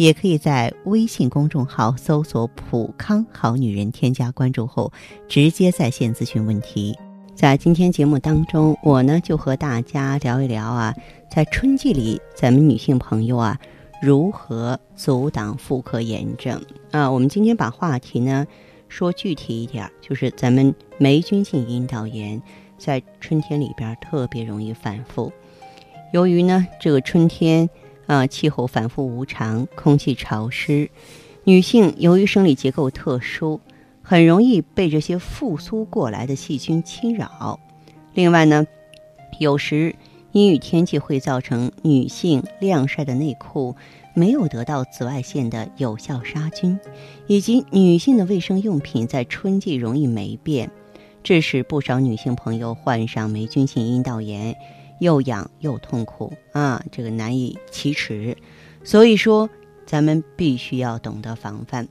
也可以在微信公众号搜索“普康好女人”，添加关注后直接在线咨询问题。在今天节目当中，我呢就和大家聊一聊啊，在春季里，咱们女性朋友啊。如何阻挡妇科炎症啊？我们今天把话题呢说具体一点，就是咱们霉菌性阴道炎在春天里边特别容易反复。由于呢这个春天啊气候反复无常，空气潮湿，女性由于生理结构特殊，很容易被这些复苏过来的细菌侵扰。另外呢，有时。阴雨天气会造成女性晾晒的内裤没有得到紫外线的有效杀菌，以及女性的卫生用品在春季容易霉变，致使不少女性朋友患上霉菌性阴道炎，又痒又痛苦啊，这个难以启齿。所以说，咱们必须要懂得防范。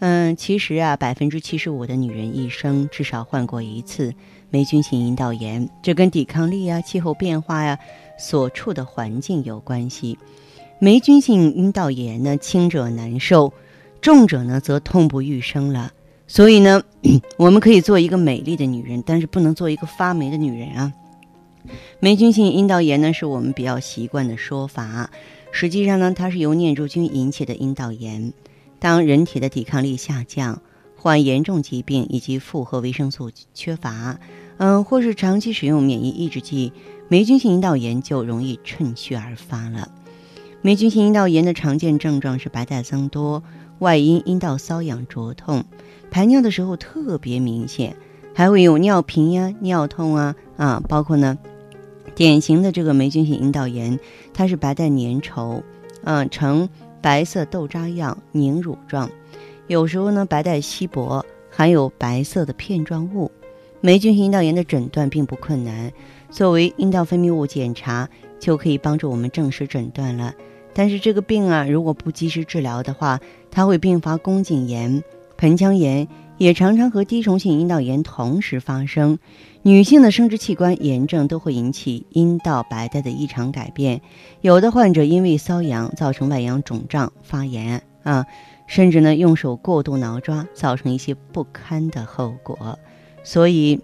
嗯，其实啊，百分之七十五的女人一生至少患过一次霉菌性阴道炎，这跟抵抗力啊、气候变化呀、所处的环境有关系。霉菌性阴道炎呢，轻者难受，重者呢则痛不欲生了。所以呢，我们可以做一个美丽的女人，但是不能做一个发霉的女人啊。霉菌性阴道炎呢，是我们比较习惯的说法，实际上呢，它是由念珠菌引起的阴道炎。当人体的抵抗力下降、患严重疾病以及复合维生素缺乏，嗯，或是长期使用免疫抑制剂，霉菌性阴道炎就容易趁虚而发了。霉菌性阴道炎的常见症状是白带增多、外阴阴道瘙痒灼痛、排尿的时候特别明显，还会有尿频呀、尿痛啊啊，包括呢，典型的这个霉菌性阴道炎，它是白带粘稠，嗯，呈。白色豆渣样凝乳状，有时候呢白带稀薄，含有白色的片状物。霉菌性阴道炎的诊断并不困难，作为阴道分泌物检查就可以帮助我们正式诊断了。但是这个病啊，如果不及时治疗的话，它会并发宫颈炎、盆腔炎，也常常和滴虫性阴道炎同时发生。女性的生殖器官炎症都会引起阴道白带的异常改变，有的患者因为瘙痒造成外阳肿胀发炎啊，甚至呢用手过度挠抓，造成一些不堪的后果。所以，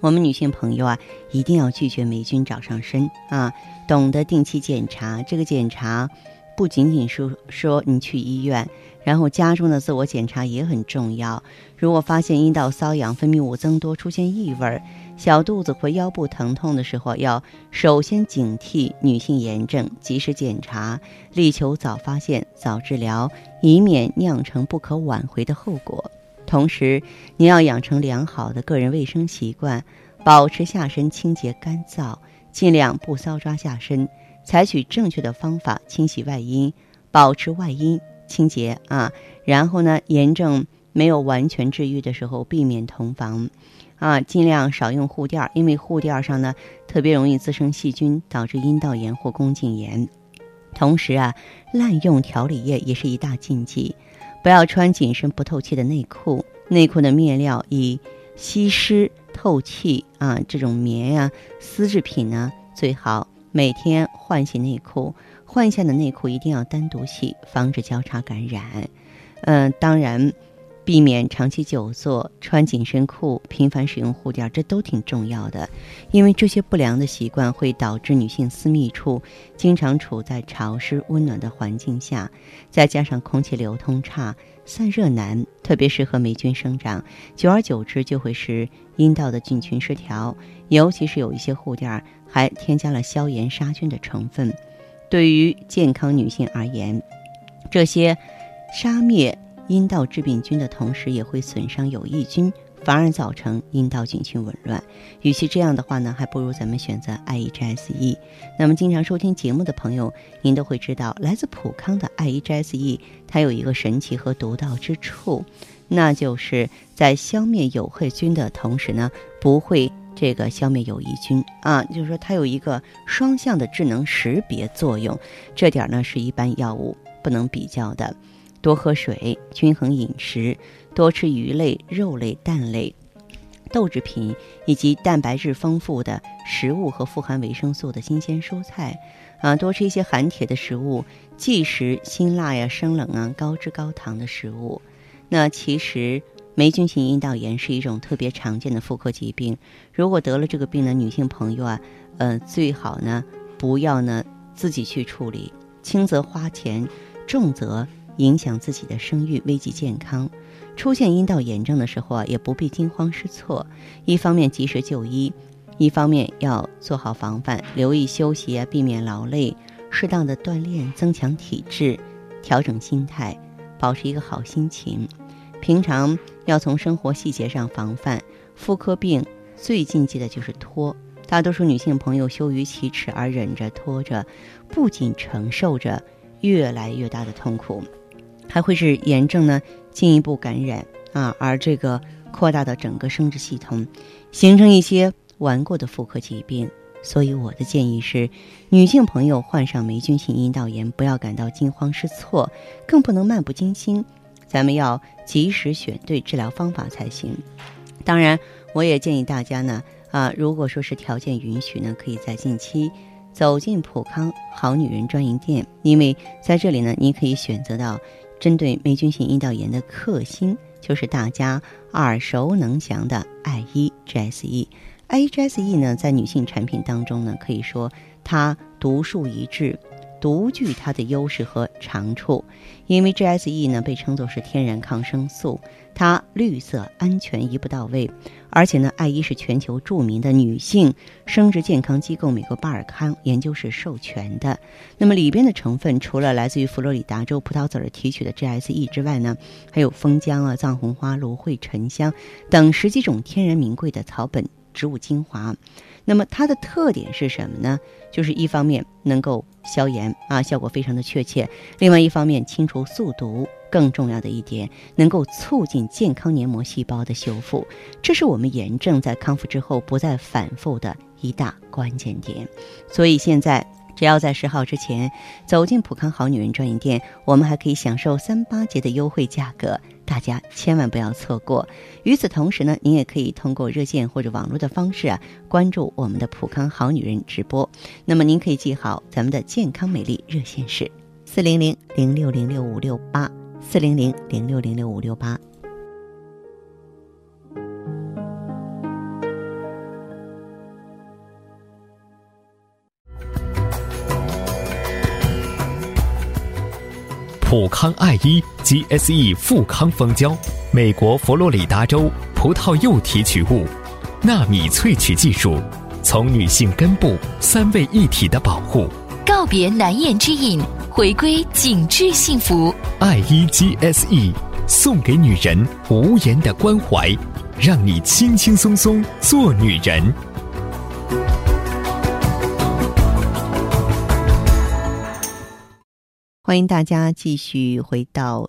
我们女性朋友啊，一定要拒绝霉菌找上身啊，懂得定期检查。这个检查不仅仅是说你去医院。然后家中的自我检查也很重要。如果发现阴道瘙痒、分泌物增多、出现异味、小肚子或腰部疼痛的时候，要首先警惕女性炎症，及时检查，力求早发现、早治疗，以免酿成不可挽回的后果。同时，您要养成良好的个人卫生习惯，保持下身清洁干燥，尽量不搔抓下身，采取正确的方法清洗外阴，保持外阴。清洁啊，然后呢，炎症没有完全治愈的时候，避免同房，啊，尽量少用护垫，因为护垫上呢特别容易滋生细菌，导致阴道炎或宫颈炎。同时啊，滥用调理液也是一大禁忌，不要穿紧身不透气的内裤，内裤的面料以吸湿透气啊这种棉呀丝制品呢最好，每天换洗内裤。换下的内裤一定要单独洗，防止交叉感染。嗯，当然，避免长期久坐、穿紧身裤、频繁使用护垫，这都挺重要的。因为这些不良的习惯会导致女性私密处经常处在潮湿温暖的环境下，再加上空气流通差、散热难，特别适合霉菌生长。久而久之，就会使阴道的菌群失调。尤其是有一些护垫还添加了消炎杀菌的成分。对于健康女性而言，这些杀灭阴道致病菌的同时，也会损伤有益菌，反而造成阴道菌群紊乱。与其这样的话呢，还不如咱们选择 IEGSE。那么，经常收听节目的朋友，您都会知道，来自普康的 IEGSE，它有一个神奇和独到之处，那就是在消灭有害菌的同时呢，不会这个消灭有益菌啊，就是说它有一个双向的智能识别作用，这点呢是一般药物不能比较的。多喝水，均衡饮食，多吃鱼类、肉类、蛋类。豆制品以及蛋白质丰富的食物和富含维生素的新鲜蔬菜，啊，多吃一些含铁的食物，忌食辛辣呀、生冷啊、高脂高糖的食物。那其实霉菌性阴道炎是一种特别常见的妇科疾病。如果得了这个病的女性朋友啊，呃，最好呢不要呢自己去处理，轻则花钱，重则影响自己的生育，危及健康。出现阴道炎症的时候啊，也不必惊慌失措。一方面及时就医，一方面要做好防范，留意休息啊，避免劳累，适当的锻炼，增强体质，调整心态，保持一个好心情。平常要从生活细节上防范。妇科病最禁忌的就是拖，大多数女性朋友羞于启齿而忍着拖着，不仅承受着越来越大的痛苦。还会是炎症呢进一步感染啊，而这个扩大到整个生殖系统，形成一些顽固的妇科疾病。所以我的建议是，女性朋友患上霉菌性阴道炎，不要感到惊慌失措，更不能漫不经心，咱们要及时选对治疗方法才行。当然，我也建议大家呢啊，如果说是条件允许呢，可以在近期走进普康好女人专营店，因为在这里呢，你可以选择到。针对霉菌性阴道炎的克星，就是大家耳熟能详的艾依 GSE。艾依 GSE 呢，在女性产品当中呢，可以说它独树一帜。独具它的优势和长处，因为 GSE 呢被称作是天然抗生素，它绿色、安全、一步到位，而且呢，爱伊是全球著名的女性生殖健康机构美国巴尔康研究室授权的。那么里边的成分除了来自于佛罗里达州葡萄籽儿提取的 GSE 之外呢，还有蜂浆啊、藏红花、芦荟、沉香等十几种天然名贵的草本植物精华。那么它的特点是什么呢？就是一方面能够消炎啊，效果非常的确切；另外一方面清除宿毒，更重要的一点，能够促进健康黏膜细胞的修复，这是我们炎症在康复之后不再反复的一大关键点。所以现在。只要在十号之前走进普康好女人专营店，我们还可以享受三八节的优惠价格，大家千万不要错过。与此同时呢，您也可以通过热线或者网络的方式啊，关注我们的普康好女人直播。那么您可以记好咱们的健康美丽热线是四零零零六零六五六八四零零零六零六五六八。普康爱医 GSE 富康蜂胶，美国佛罗里达州葡萄柚提取物，纳米萃取技术，从女性根部三位一体的保护，告别难言之隐，回归紧致幸福。爱伊 GSE 送给女人无言的关怀，让你轻轻松松做女人。欢迎大家继续回到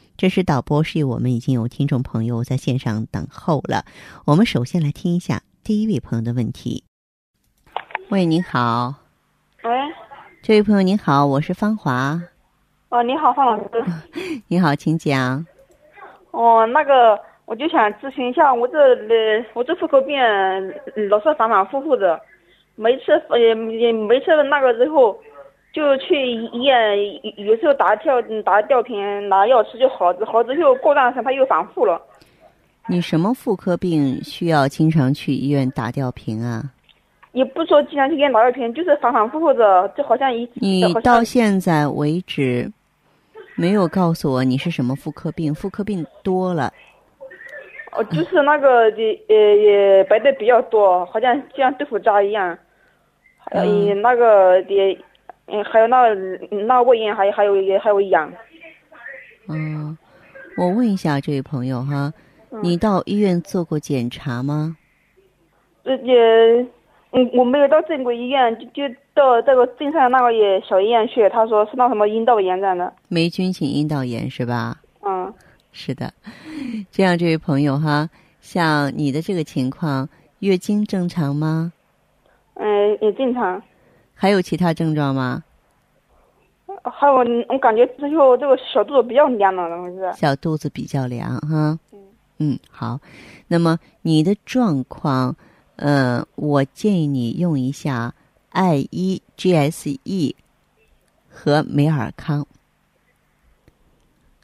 这是导播示意，我们已经有听众朋友在线上等候了。我们首先来听一下第一位朋友的问题。喂，您好。喂，这位朋友您好，我是芳华。哦，你好，方老师。你好，请讲。哦，那个，我就想咨询一下，我这呃我这妇科病老是反反复复的，每次也也每次那个之后。就去医院，有时候打吊打吊瓶拿药吃就好，好之后过段时间他又反复了。你什么妇科病需要经常去医院打吊瓶啊？也不说经常去医院打吊瓶，就是反反复复的，就好像一。你到现在为止没有告诉我你是什么妇科病？妇科病多了。哦，就是那个也也也白的比较多，好像像豆腐渣一样。呃，嗯那个也，嗯，还有那个那胃炎，还有还有也还有痒。嗯，我问一下这位朋友哈，嗯你到医院做过检查吗？这也，嗯，我没有到正规医院，就就到这个镇上那个也小医院去，他说是那什么阴道炎这样的。霉菌性阴道炎是吧？嗯，是的，这样这位朋友哈，像你的这个情况，月经正常吗？嗯，也正常。还有其他症状吗？还有，我感觉之后这个小肚子比较凉了，是。小肚子比较凉哈。嗯，好。那么你的状况，呃，我建议你用一下 I E G S E 和美尔康。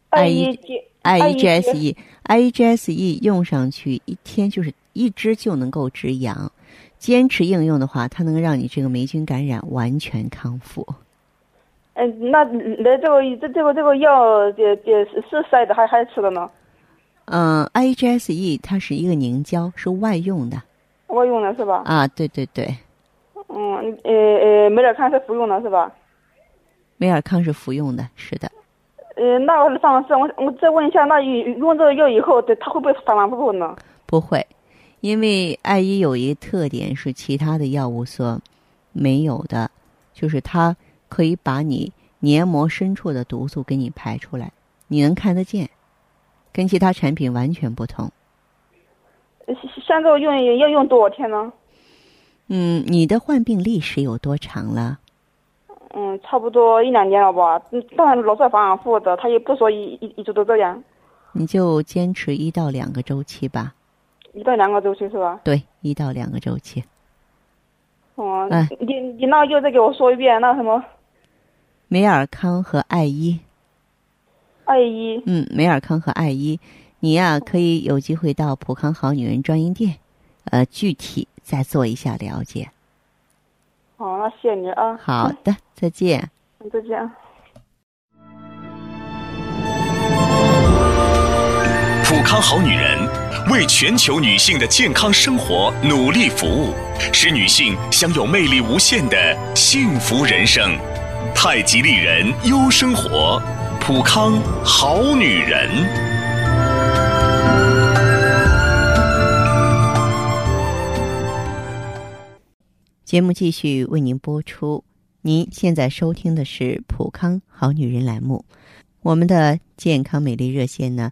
艾依依 G 艾依艾依 GSE，I E G S E 用上去一天就是一支就能够止痒，坚持应用的话，它能让你这个霉菌感染完全康复。嗯，那那这个这这个这个药也也是是塞的，还还吃的呢？嗯、，IGSE 它是一个凝胶，是外用的外用的是吧？啊，对对对，嗯，呃呃，美尔康是服用的是吧？美尔康是服用的，是的。呃，那个上次我我再问一下，那用这个药以后，对它会不会反反复复呢？不会，因为艾依有一个特点是其他的药物所没有的，就是它可以把你黏膜深处的毒素给你排出来，你能看得见，跟其他产品完全不同。呃像这个用要用多少天呢？嗯，你的患病历史有多长了？嗯，差不多一两年了吧。嗯，当然老是反复的，他也不说一一一直都这样，你就坚持一到两个周期吧。一到两个周期是吧？对，一到两个周期。哦、哎你你那又再给我说一遍，那什么美尔康和艾依，艾依，嗯，美尔康和艾依，你呀、可以有机会到普康好女人专营店，呃，具体再做一下了解。好，那谢谢你啊。好的，再见。嗯，再见。普康好女人为全球女性的健康生活努力服务，使女性享有魅力无限的幸福人生。太极丽人优生活，普康好女人。节目继续为您播出。您现在收听的是普康好女人栏目，我们的健康美丽热线呢，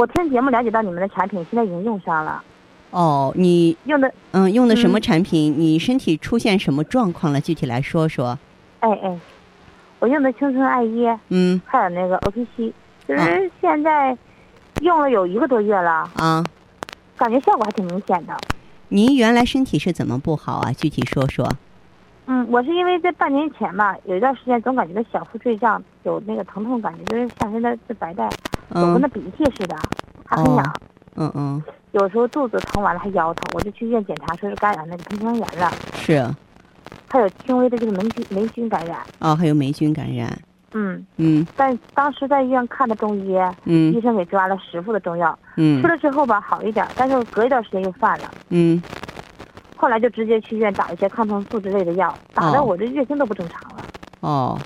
我听节目了解到你们的产品现在已经用上了，哦，你用的，嗯用的什么嗯产品？你身体出现什么状况了？具体来说说。哎哎，我用的青春艾依，嗯还有那个 O P C，就啊是现在用了有一个多月了，啊，感觉效果还挺明显的。您原来身体是怎么不好啊？具体说说。嗯，我是因为在半年前吧，有一段时间总感觉到小腹坠胀，有那个疼痛感觉，就是下身的这白带，有跟嗯那鼻涕似的，还很痒。哦嗯嗯，有时候肚子疼完了还腰疼，我就去医院检查，说是感染那个盆腔炎了，是还有轻微的这个霉菌霉菌感染。哦，还有霉菌感染。嗯，嗯但当时在医院看的中医，医嗯生给抓了十副的中药，嗯吃了之后吧好一点，但是隔一段时间又犯了。嗯，后来就直接去医院打一些抗生素之类的药，打的哦我这月经都不正常了。哦，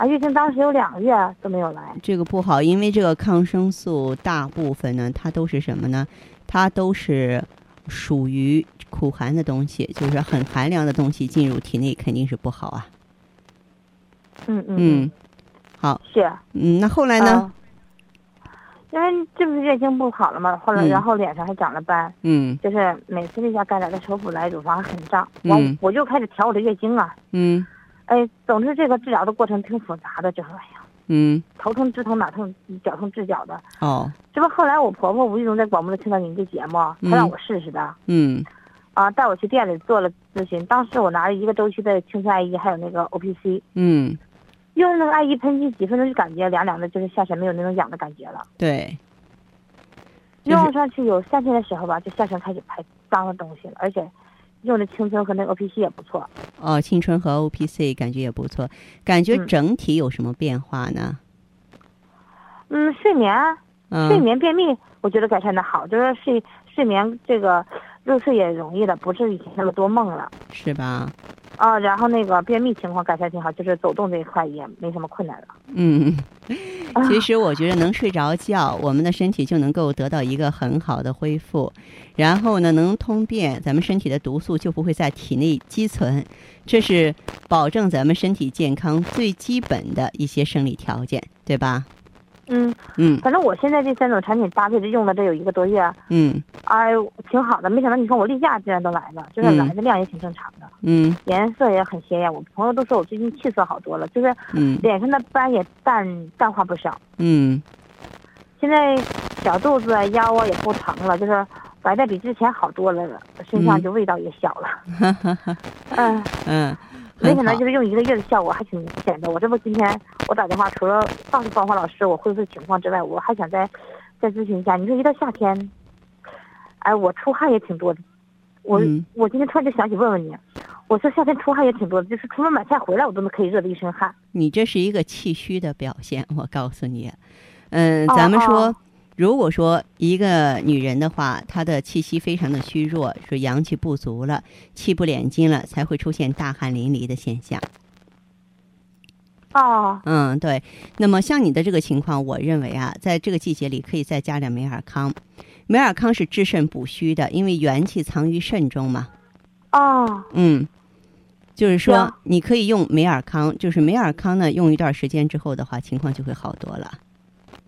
啊，月经当时有两个月都没有来。这个不好，因为这个抗生素大部分呢，它都是什么呢？它都是属于苦寒的东西，就是很寒凉的东西进入体内肯定是不好啊。嗯嗯嗯，好，是。嗯，那后来呢？啊因为这不是月经不好了嘛，后来嗯然后脸上还长了斑，嗯就是每次例假该来的时候不来，乳房还很胀，嗯我就开始调我的月经啊，嗯哎，总之这个治疗的过程挺复杂的，这玩意儿，嗯，头疼治头，脑痛脚痛治脚的。哦，这不后来我婆婆无意中在广播里听到您这节目，嗯她让我试试的。嗯啊，啊，带我去店里做了咨询。当时我拿了一个周期的青春艾叶，还有那个 O P C，嗯，用那个艾叶喷剂，几分钟就感觉凉凉的，就是下身没有那种痒的感觉了。对，用上去有三天的时候吧，就下身开始排脏的东西了，而且用的青春和那个 O P C 也不错。哦，青春和 O P C 感觉也不错，感觉嗯整体有什么变化呢？嗯，睡眠睡眠便秘，我觉得改善的好，就是睡睡眠这个入睡也容易了，不是以前那么多梦了。是吧？啊，然后那个便秘情况改善挺好，就是走动这一块也没什么困难了。嗯，啊其实我觉得能睡着觉，我们的身体就能够得到一个很好的恢复，然后呢，能通便，咱们身体的毒素就不会在体内积存，这是保证咱们身体健康最基本的一些生理条件，对吧？嗯，嗯。反正我现在这三种产品搭配着用了这有一个多月，嗯。哎，挺好的。没想到你看我例假竟然都来了，就是嗯。来的量也挺正常的，嗯。颜色也很鲜艳。我朋友都说我最近气色好多了，就是嗯。脸上的斑也淡淡化不少。嗯，现在小肚子啊、腰啊也不疼了，就是白的比之前好多了，身上嗯。就味道也小了。嗯，嗯，没想到就是用一个月的效果还挺明显的。我这不今天我打电话，除了告诉芳芳老师我恢复情况之外，我还想再再咨询一下。你说一到夏天，哎，我出汗也挺多的。我、嗯我今天突然就想起问问你，我说夏天出汗也挺多的，就是出门买菜回来我都能可以热的一身汗。你这是一个气虚的表现，我告诉你，嗯，哦咱们说，哦如果说一个女人的话，她的气息非常的虚弱，说阳气不足了，气不敛筋了，才会出现大汗淋漓的现象。哦，嗯，对。那么像你的这个情况，我认为啊，在这个季节里可以再加点梅尔康。梅尔康是治肾补虚的，因为元气藏于肾中嘛。哦，嗯，就是说你可以用梅尔康，就是梅尔康呢，用一段时间之后的话，情况就会好多了。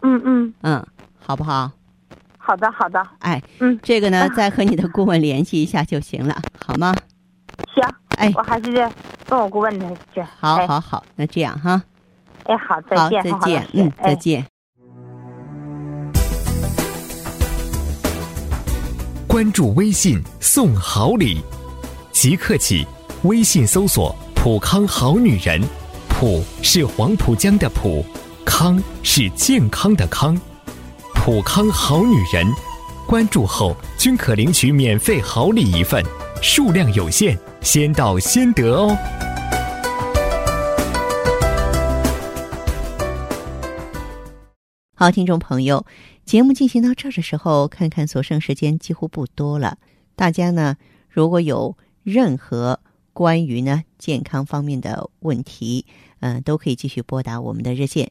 嗯嗯，嗯，好不好？好的好的，哎，嗯，这个呢啊，再和你的顾问联系一下就行了，好吗？行，哎，我还是问我顾问的去。好，哎好，好，那这样哈，哎，好，再，见，再见嗯，哎再见。关注微信送好礼，即刻起，微信搜索“普康好女人”，普是黄浦江的浦，康是健康的康，普康好女人，关注后均可领取免费好礼一份，数量有限，先到先得哦。好，听众朋友，节目进行到这儿的时候，看看所剩时间几乎不多了。大家呢，如果有任何关于呢健康方面的问题，嗯、都可以继续拨打我们的热线